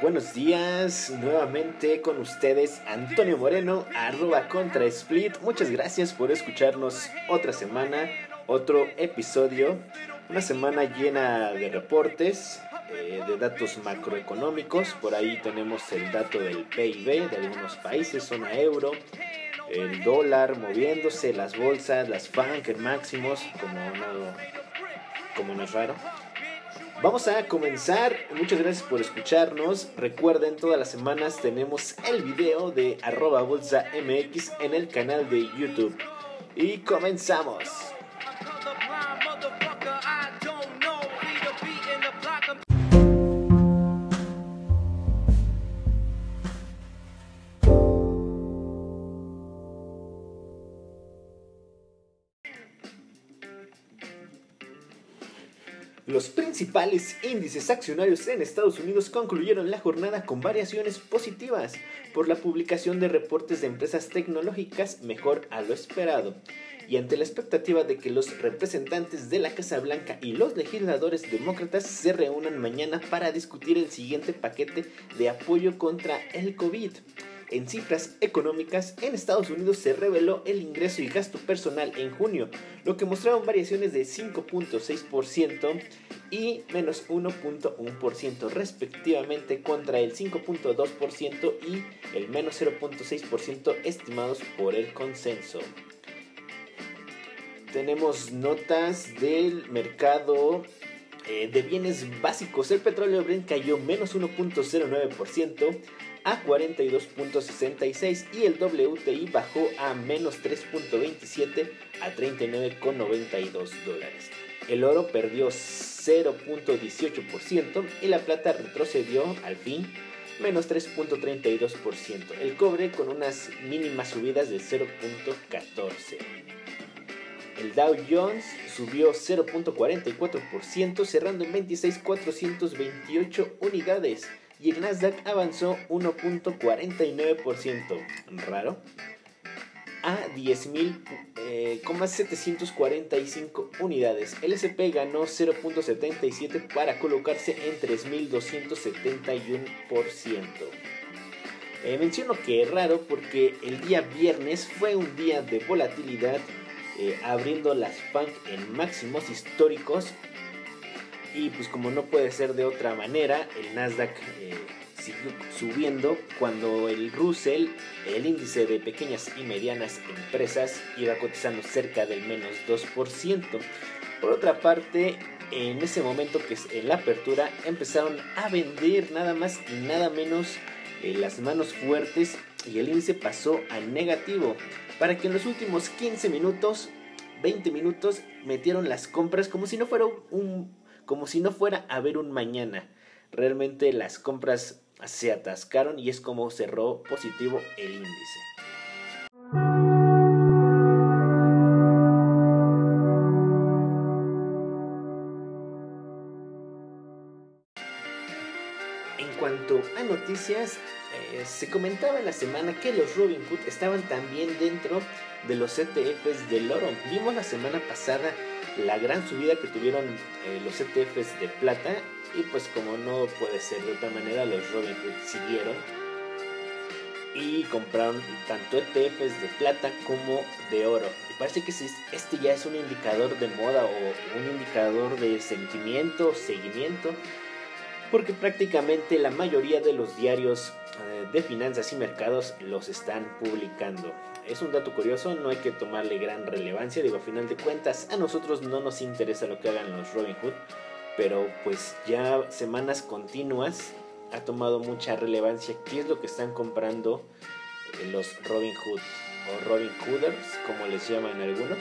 Buenos días, nuevamente con ustedes Antonio Moreno, arroba contra Split. Muchas gracias por escucharnos otra semana, otro episodio. Una semana llena de reportes, eh, de datos macroeconómicos. Por ahí tenemos el dato del PIB de algunos países, zona euro, el dólar moviéndose, las bolsas, las FANC en máximos, como no, como no es raro. Vamos a comenzar. Muchas gracias por escucharnos. Recuerden, todas las semanas tenemos el video de arroba bolsa MX en el canal de YouTube. Y comenzamos. Principales índices accionarios en Estados Unidos concluyeron la jornada con variaciones positivas por la publicación de reportes de empresas tecnológicas mejor a lo esperado y ante la expectativa de que los representantes de la Casa Blanca y los legisladores demócratas se reúnan mañana para discutir el siguiente paquete de apoyo contra el COVID. En cifras económicas, en Estados Unidos se reveló el ingreso y gasto personal en junio, lo que mostraron variaciones de 5.6% y menos 1.1% respectivamente contra el 5.2% y el menos 0.6% estimados por el consenso. Tenemos notas del mercado eh, de bienes básicos. El petróleo Brent cayó menos 1.09% a 42.66 y el WTI bajó a menos 3.27 a 39.92 dólares. El oro perdió 0.18% y la plata retrocedió al fin menos 3.32%. El cobre con unas mínimas subidas de 0.14%. El Dow Jones subió 0.44% cerrando en 26.428 unidades y el Nasdaq avanzó 1.49%, raro, a 10.745 eh, unidades. El SP ganó 0.77 para colocarse en 3.271%. Eh, menciono que es raro porque el día viernes fue un día de volatilidad, eh, abriendo las FANG en máximos históricos y pues como no puede ser de otra manera, el Nasdaq eh, siguió subiendo cuando el Russell, el índice de pequeñas y medianas empresas, iba cotizando cerca del menos 2%. Por otra parte, en ese momento que es en la apertura empezaron a vender nada más y nada menos eh, las manos fuertes y el índice pasó a negativo para que en los últimos 15 minutos 20 minutos metieron las compras como si no fuera un como si no fuera a haber un mañana. Realmente las compras se atascaron y es como cerró positivo el índice. En cuanto a noticias, eh, se comentaba en la semana que los Robinhood estaban también dentro de los ETFs del oro. Vimos la semana pasada la gran subida que tuvieron eh, los ETFs de plata y pues como no puede ser de otra manera los Robinhood siguieron y compraron tanto ETFs de plata como de oro. Y parece que este ya es un indicador de moda o un indicador de sentimiento seguimiento porque prácticamente la mayoría de los diarios de finanzas y mercados los están publicando es un dato curioso, no hay que tomarle gran relevancia, digo, a final de cuentas, a nosotros no nos interesa lo que hagan los Robin Hood, pero pues ya semanas continuas ha tomado mucha relevancia qué es lo que están comprando eh, los Robin Hood o Robin Hooders, como les llaman algunos.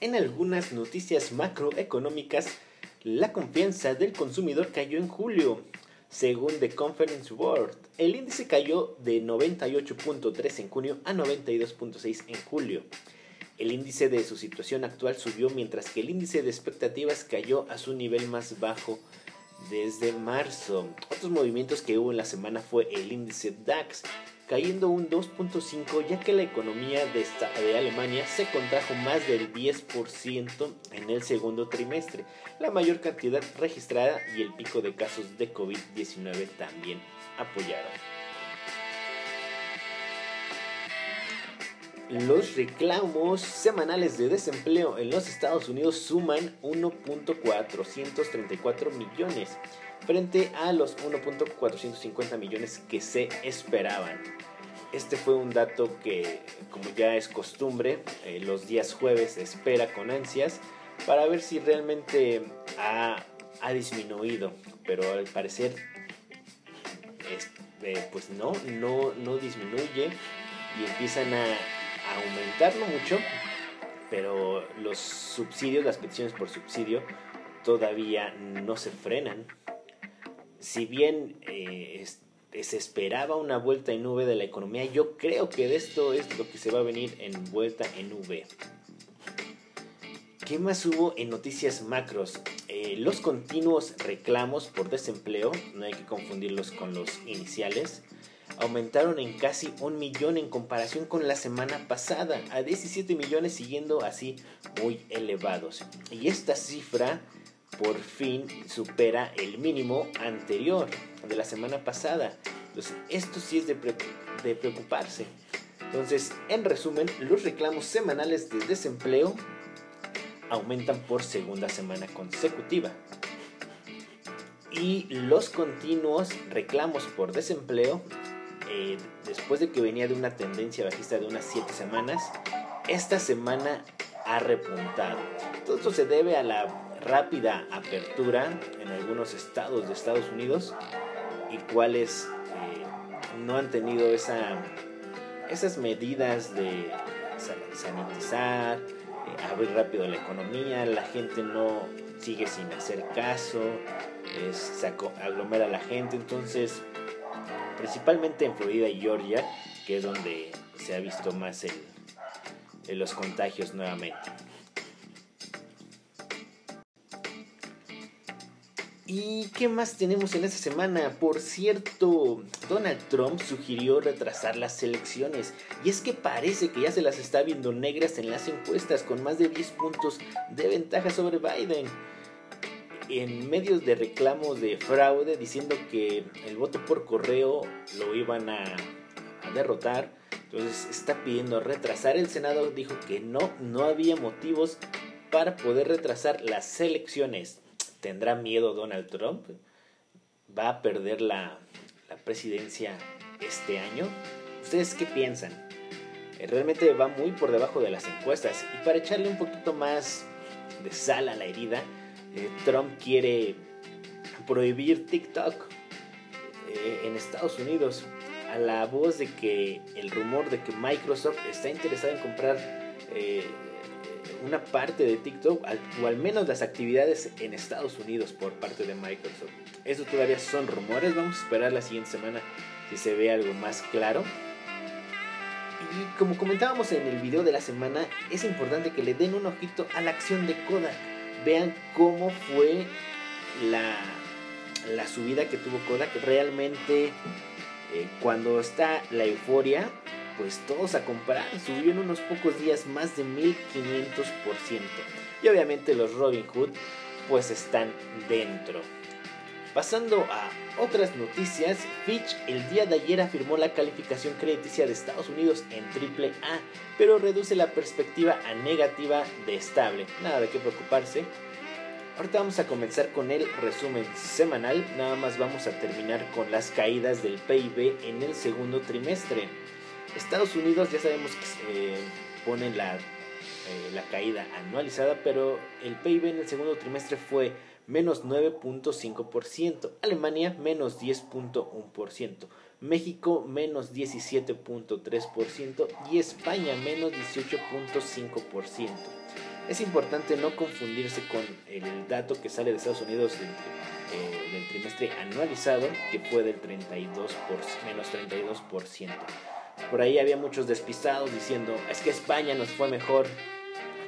En algunas noticias macroeconómicas, la confianza del consumidor cayó en julio, según The Conference Board, el índice cayó de 98.3 en junio a 92.6 en julio. El índice de su situación actual subió mientras que el índice de expectativas cayó a su nivel más bajo desde marzo. Otros movimientos que hubo en la semana fue el índice DAX, cayendo un 2.5 ya que la economía de, esta, de Alemania se contrajo más del 10% en el segundo trimestre, la mayor cantidad registrada y el pico de casos de COVID-19 también apoyaron. Los reclamos semanales de desempleo en los Estados Unidos suman 1.434 millones frente a los 1.450 millones que se esperaban. Este fue un dato que, como ya es costumbre, eh, los días jueves se espera con ansias para ver si realmente ha, disminuido, pero al parecer eh, pues no, no, no disminuye y empiezan a, aumentarlo mucho, pero los subsidios, las peticiones por subsidio, todavía no se frenan. Si bien eh, se esperaba una vuelta en V de la economía, yo creo que de esto es lo que se va a venir en vuelta en V. ¿Qué más hubo en noticias macros? Eh, los continuos reclamos por desempleo, no hay que confundirlos con los iniciales, aumentaron en casi un millón en comparación con la semana pasada, a 17 millones siguiendo así muy elevados. Y esta cifra por fin supera el mínimo anterior de la semana pasada. Entonces, esto sí es de, preocuparse. Entonces, en resumen, los reclamos semanales de desempleo aumentan por segunda semana consecutiva. Y los continuos reclamos por desempleo eh, después de que venía de una tendencia bajista de unas 7 semanas, esta semana ha repuntado. Todo esto se debe a la rápida apertura en algunos estados de Estados Unidos y cuales eh, no han tenido esa, esas medidas de sanitizar, eh, abrir rápido la economía, la gente no sigue sin hacer caso, se aglomera la gente, entonces principalmente en Florida y Georgia, que es donde se ha visto más el, los contagios nuevamente. ¿Y qué más tenemos en esta semana? Por cierto, Donald Trump sugirió retrasar las elecciones. Y es que parece que ya se las está viendo negras en las encuestas con más de 10 puntos de ventaja sobre Biden en medios de reclamos de fraude diciendo que el voto por correo lo iban a, derrotar. Entonces está pidiendo retrasar. El Senado dijo que no, no había motivos para poder retrasar las elecciones. ¿Tendrá miedo Donald Trump? ¿Va a perder la, la presidencia este año? ¿Ustedes qué piensan? Eh, realmente va muy por debajo de las encuestas. Y para echarle un poquito más de sal a la herida, eh, Trump quiere prohibir TikTok eh, en Estados Unidos a la voz de que el rumor de que Microsoft está interesado en comprar una parte de TikTok o al menos las actividades en Estados Unidos por parte de Microsoft. Eso todavía son rumores, vamos a esperar la siguiente semana si se ve algo más claro. Y como comentábamos en el video de la semana, es importante que le den un ojito a la acción de Kodak vean cómo fue la, la subida que tuvo Kodak. Realmente, eh, cuando está la euforia, pues todos a comprar. Subió en unos pocos días más de 1500%. Y obviamente los Robin Hood, pues están dentro. Pasando a otras noticias, Fitch el día de ayer afirmó la calificación crediticia de Estados Unidos en AAA, pero reduce la perspectiva a negativa de estable. Nada de qué preocuparse. Ahorita vamos a comenzar con el resumen semanal. Nada más vamos a terminar con las caídas del PIB en el segundo trimestre. Estados Unidos ya sabemos que eh, pone la, eh, la caída anualizada, pero el PIB en el segundo trimestre fue menos 9.5%, Alemania menos 10.1%, México menos 17.3% y España menos 18.5%. Es importante no confundirse con el dato que sale de Estados Unidos del, eh, del trimestre anualizado, que fue del 32%, menos 32%. Por ahí había muchos despistados diciendo, es que España nos fue mejor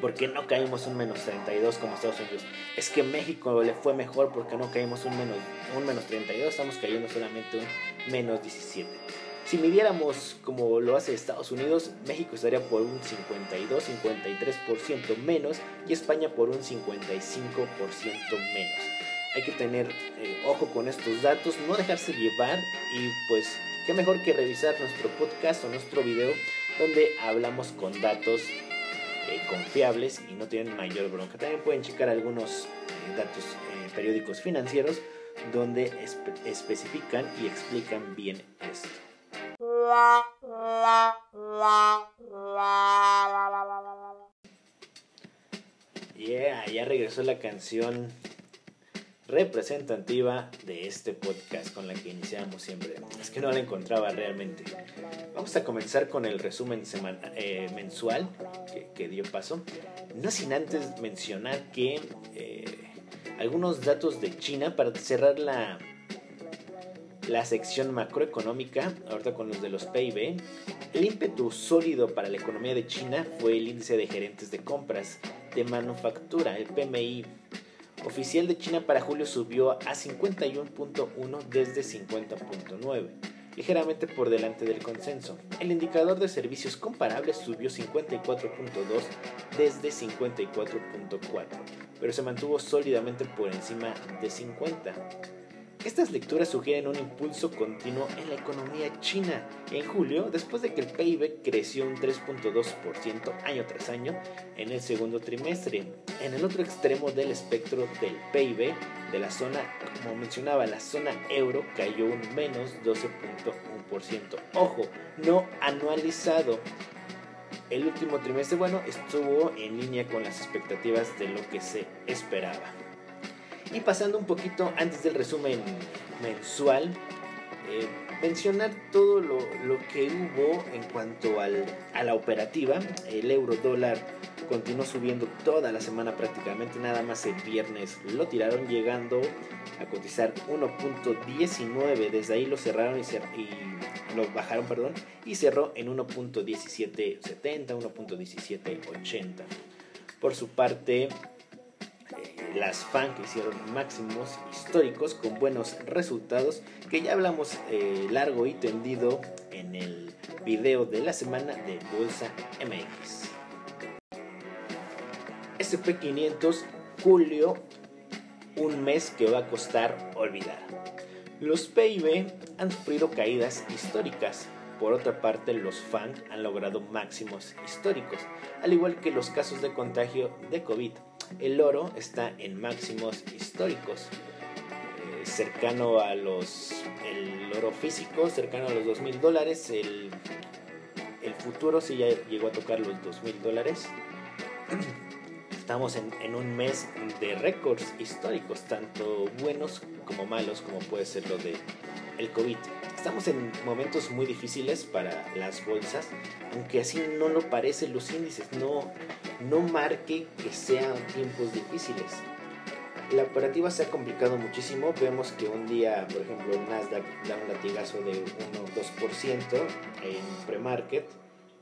porque no caímos un menos 32 como Estados Unidos. Es que México le fue mejor porque no caímos un menos, un menos 32, estamos cayendo solamente un menos 17. Si midiéramos como lo hace Estados Unidos, México estaría por un 52-53% menos y España por un 55% menos. Hay que tener eh, ojo con estos datos, no dejarse llevar y pues qué mejor que revisar nuestro podcast o nuestro video donde hablamos con datos eh, confiables y no tienen mayor bronca. También pueden checar algunos eh, datos periódicos financieros donde especifican y explican bien esto. Yeah, ya regresó la canción representativa de este podcast con la que iniciamos siempre. Es que no la encontraba realmente. Vamos a comenzar con el resumen eh, mensual que, dio paso. No sin antes mencionar que eh, algunos datos de China para cerrar la la sección macroeconómica, ahorita con los de los PIB, el ímpetu sólido para la economía de China fue el índice de gerentes de compras de manufactura, el PMI oficial de China para julio subió a 51.1 desde 50.9, ligeramente por delante del consenso. El indicador de servicios comparables subió 54.2 desde 54.4, pero se mantuvo sólidamente por encima de 50. Estas lecturas sugieren un impulso continuo en la economía china. En julio, después de que el PIB creció un 3.2% año tras año en el segundo trimestre, en el otro extremo del espectro del PIB de la zona, como mencionaba, la zona euro cayó un menos 12.1%. Ojo, no anualizado. El último trimestre, bueno, estuvo en línea con las expectativas de lo que se esperaba. Y pasando un poquito antes del resumen mensual, eh, mencionar todo lo, que hubo en cuanto al, a la operativa. El euro dólar continuó subiendo toda la semana prácticamente, nada más el viernes lo tiraron llegando a cotizar 1.19, desde ahí lo cerraron y, y lo bajaron, perdón, y cerró en 1.1770, 1.1780. Por su parte, las FANG hicieron máximos históricos con buenos resultados que ya hablamos eh, largo y tendido en el video de la semana de Bolsa MX. SP500 julio, un mes que va a costar olvidar. Los PIB han sufrido caídas históricas. Por otra parte, los FANG han logrado máximos históricos, al igual que los casos de contagio de COVID el oro está en máximos históricos. Eh, cercano a los. El oro físico, cercano a los 2 mil dólares. El, el futuro sí ya llegó a tocar los 2 mil dólares. Estamos en, en, un mes de récords históricos, tanto buenos como malos, como puede ser lo de el COVID. Estamos en momentos muy difíciles para las bolsas, aunque así no lo parecen los índices, no, no marque que sean tiempos difíciles. La operativa se ha complicado muchísimo. Vemos que un día, por ejemplo, el Nasdaq da un latigazo de 1 2% en pre-market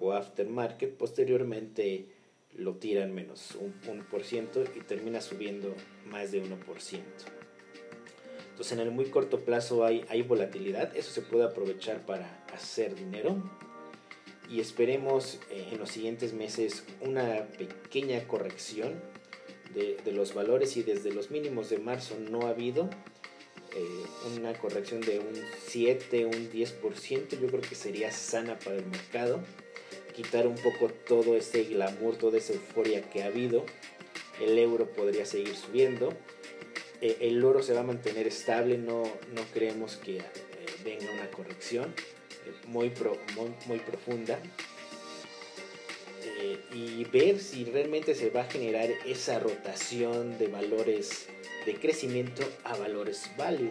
o aftermarket. Posteriormente lo tiran menos un 1% y termina subiendo más de 1%. Entonces en el muy corto plazo hay, hay volatilidad. Eso se puede aprovechar para hacer dinero. Y esperemos eh, en los siguientes meses una pequeña corrección de, los valores. Y desde los mínimos de marzo no ha habido eh, una corrección de un 7, un 10%, yo creo que sería sana para el mercado, quitar un poco todo ese glamour, toda esa euforia que ha habido, el euro podría seguir subiendo, eh, el oro se va a mantener estable, no, no creemos que venga una corrección muy, muy, profunda eh, y ver si realmente se va a generar esa rotación de valores de crecimiento a valores value.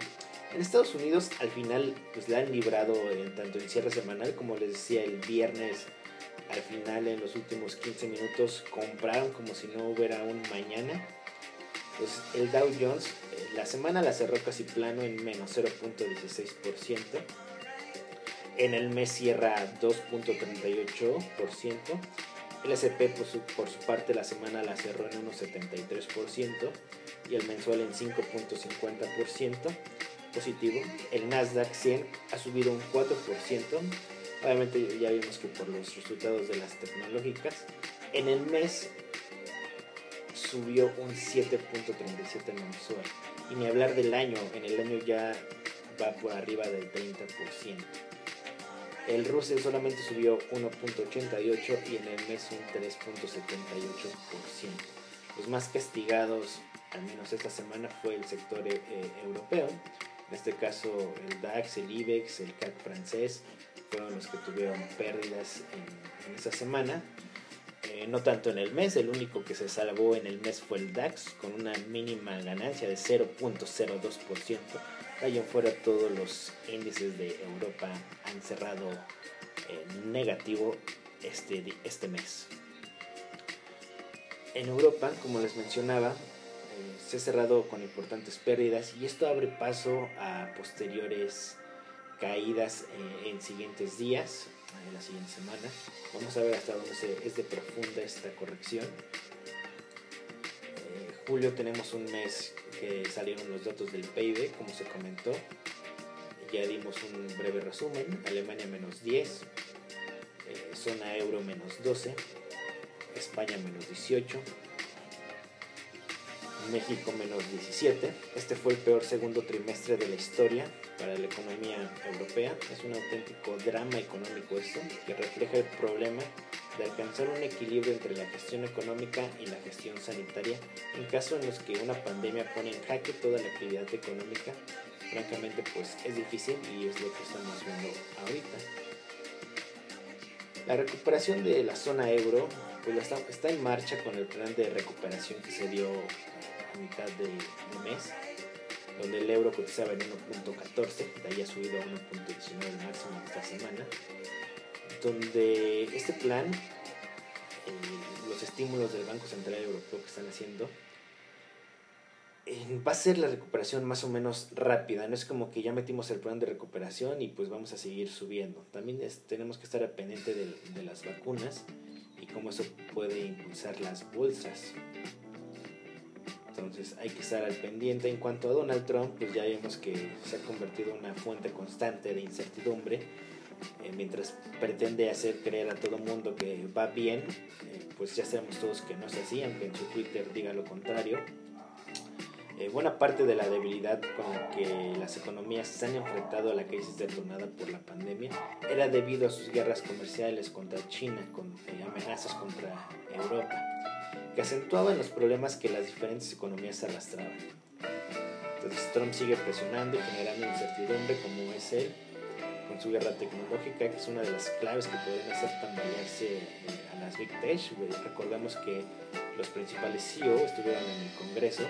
En Estados Unidos al final pues la han librado en, tanto en cierre semanal como les decía el viernes al final en los últimos 15 minutos compraron como si no hubiera un mañana. Pues el Dow Jones eh, la semana la cerró casi plano en menos 0.16% en el mes cierra 2.38%. El SP por su, por su parte la semana la cerró en unos 73% y el mensual en 5.50% positivo. El Nasdaq 100 ha subido un 4%. Obviamente ya vimos que por los resultados de las tecnológicas. En el mes subió un 7.37 mensual. Y ni hablar del año, en el año ya va por arriba del 30%. El Russell solamente subió 1.88 y en el mes un 3.78%. Los más castigados, al menos esta semana, fue el sector eh, europeo. En este caso el DAX, el IBEX, el CAC francés fueron los que tuvieron pérdidas en, en esa semana. Eh, no tanto en el mes, el único que se salvó en el mes fue el DAX con una mínima ganancia de 0.02%. Allá fuera todos los índices de Europa han cerrado negativo este, este mes. En Europa, como les mencionaba, eh, se ha cerrado con importantes pérdidas y esto abre paso a posteriores caídas eh, en siguientes días, en la siguiente semana. Vamos a ver hasta dónde es de profunda esta corrección. Eh, julio tenemos un mes que salieron los datos del PIB, como se comentó. Ya dimos un breve resumen. Alemania menos 10, eh, zona euro menos 12, España menos 18, México menos 17. Este fue el peor segundo trimestre de la historia para la economía europea. Es un auténtico drama económico esto, que refleja el problema de alcanzar un equilibrio entre la gestión económica y la gestión sanitaria en caso en los que una pandemia pone en jaque toda la actividad económica. Francamente, pues es difícil y es lo que estamos viendo ahorita. La recuperación de la zona euro pues está, está en marcha con el plan de recuperación que se dio mitad de, mes, donde el euro cotizaba en 1.14, de ahí ha subido a 1.19 el máximo esta semana, donde este plan, eh, los estímulos del Banco Central Europeo que están haciendo, eh, va a ser la recuperación más o menos rápida, no es como que ya metimos el plan de recuperación y pues vamos a seguir subiendo. También tenemos que estar pendiente de, de las vacunas y cómo eso puede impulsar las bolsas. Entonces hay que estar al pendiente. En cuanto a Donald Trump, pues ya vemos que se ha convertido en una fuente constante de incertidumbre. Eh, mientras pretende hacer creer a todo mundo que va bien, eh, pues ya sabemos todos que no es así, aunque en su Twitter diga lo contrario. Eh, buena parte de la debilidad con la que las economías se han enfrentado a la crisis detonada por la pandemia era debido a sus guerras comerciales contra China, con amenazas contra Europa que acentuaban los problemas que las diferentes economías arrastraban. Entonces Trump sigue presionando y generando incertidumbre como es él, con su guerra tecnológica, que es una de las claves que podrían hacer tambalearse eh, a las Big Tech. Recordemos que los principales CEO estuvieron en el Congreso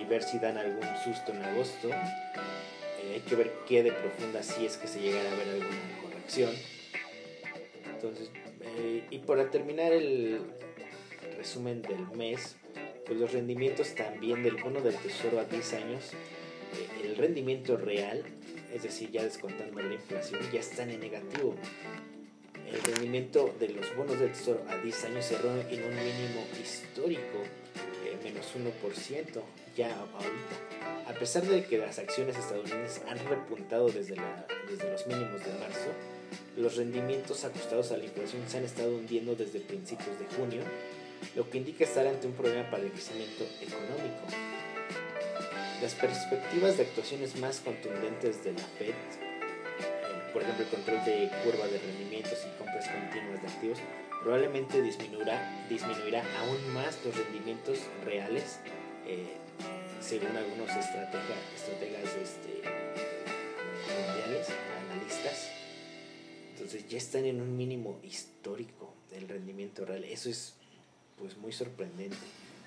y ver si dan algún susto en agosto. Eh, hay que ver qué de profunda si es que se llegara a ver alguna corrección. Entonces, eh, y para terminar el, resumen del mes, pues los rendimientos también del bono del tesoro a 10 años, eh, el rendimiento real, es decir, ya descontando la inflación, ya están en negativo. El rendimiento de los bonos del tesoro a 10 años cerró en un mínimo histórico, eh, menos 1%, ya ahorita. A pesar de que las acciones estadounidenses han repuntado desde, la, desde los mínimos de marzo, los rendimientos ajustados a la inflación se han estado hundiendo desde principios de junio lo que indica estar ante un problema para el crecimiento económico. Las perspectivas de actuaciones más contundentes de la Fed, eh, por ejemplo el control de curva de rendimientos y compras continuas de activos, probablemente disminuirá, disminuirá aún más los rendimientos reales, eh, según algunos estrategas, estrategas este, mundiales, analistas. Entonces ya están en un mínimo histórico del rendimiento real. Eso es pues muy sorprendente.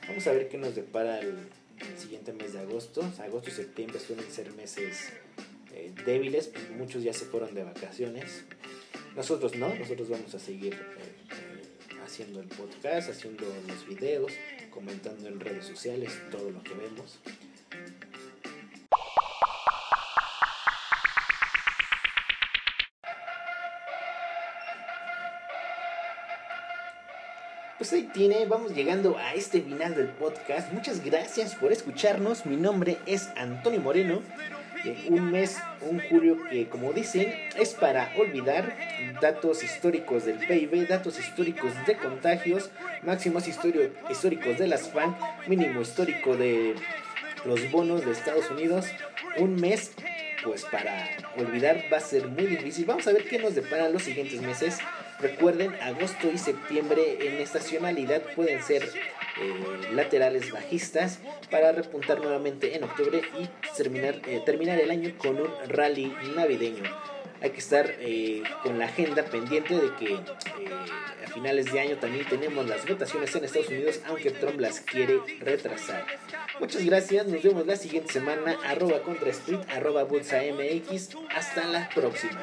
Vamos a ver qué nos depara el, siguiente mes de agosto. Agosto y septiembre suelen ser meses eh, débiles, pues muchos ya se fueron de vacaciones. Nosotros no, nosotros vamos a seguir eh, eh, haciendo el podcast, haciendo los videos, comentando en redes sociales todo lo que vemos. Pues ahí tiene, vamos llegando a este final del podcast. Muchas gracias por escucharnos. Mi nombre es Antonio Moreno. Eh, un mes, un julio que como dicen es para olvidar datos históricos del PIB, datos históricos de contagios, máximos históricos de las FAN, mínimo histórico de los bonos de Estados Unidos. Un mes pues para olvidar va a ser muy difícil. Vamos a ver qué nos deparan los siguientes meses. Recuerden, agosto y septiembre en estacionalidad pueden ser eh, laterales bajistas para repuntar nuevamente en octubre y terminar, eh, terminar el año con un rally navideño. Hay que estar eh, con la agenda pendiente de que a finales de año también tenemos las votaciones en Estados Unidos, aunque Trump las quiere retrasar. Muchas gracias, nos vemos la siguiente semana, arroba contra. Hasta la próxima.